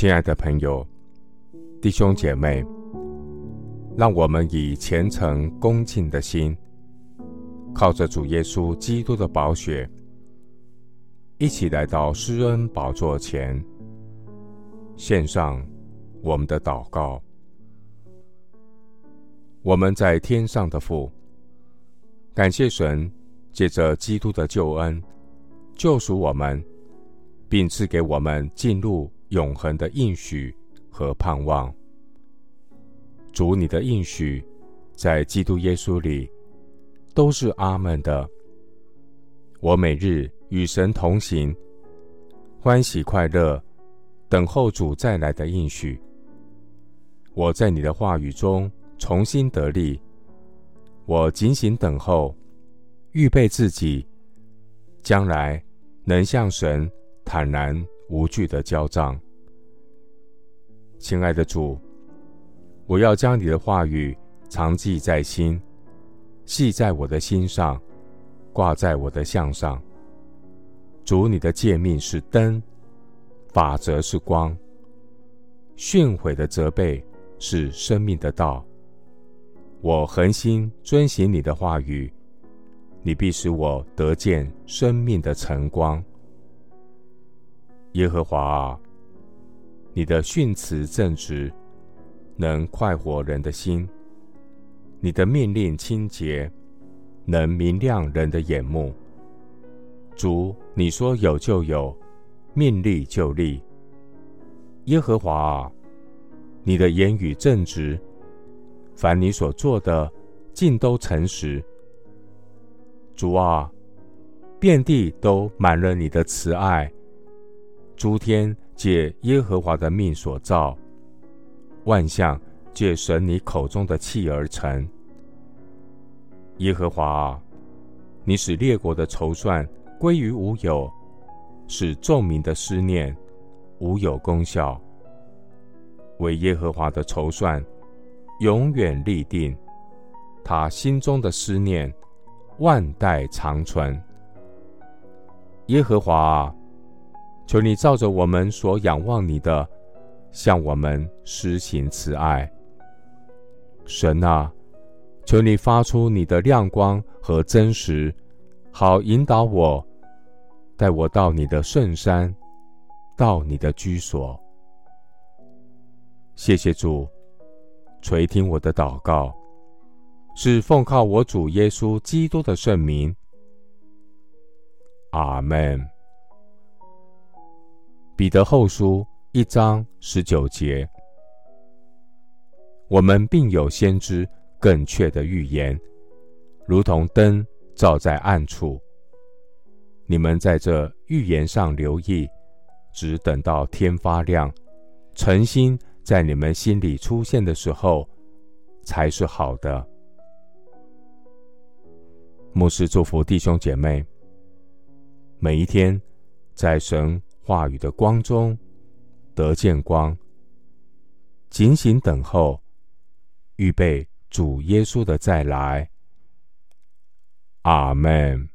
亲爱的朋友、弟兄姐妹，让我们以虔诚恭敬的心，靠着主耶稣基督的宝血，一起来到施恩宝座前，献上我们的祷告。我们在天上的父，感谢神借着基督的救恩，救赎我们，并赐给我们进入永恒的应许和盼望。主，你的应许在基督耶稣里都是阿门的。我每日与神同行，欢喜快乐，等候主再来的应许。我在你的话语中。重新得力，我警醒等候，预备自己，将来能向神坦然无惧的交账。亲爱的主，我要将你的话语常记在心，系在我的心上，挂在我的项上。主，你的诫命是灯，法则是光，训诲的责备是生命的道。我恒心遵行你的话语，你必使我得见生命的晨光。耶和华啊，你的训词正直，能快活人的心；你的命令清洁，能明亮人的眼目。主，你说有就有，命立就立。耶和华啊，你的言语正直。凡你所做的，尽都诚实。主啊，遍地都满了你的慈爱。诸天借耶和华的命所造，万象借神你口中的气而成。耶和华啊，你使列国的筹算归于无有，使众民的思念无有功效。为耶和华的筹算。永远立定，他心中的思念，万代长存。耶和华啊，求你照着我们所仰望你的，向我们施行慈爱。神啊，求你发出你的亮光和真实，好引导我，带我到你的圣山，到你的居所。谢谢主。垂听我的祷告，是奉靠我主耶稣基督的圣名。阿门。彼得后书一章十九节，我们并有先知更确的预言，如同灯照在暗处。你们在这预言上留意，只等到天发亮，晨星。在你们心里出现的时候，才是好的。牧师祝福弟兄姐妹，每一天在神话语的光中得见光，警醒等候，预备主耶稣的再来。阿门。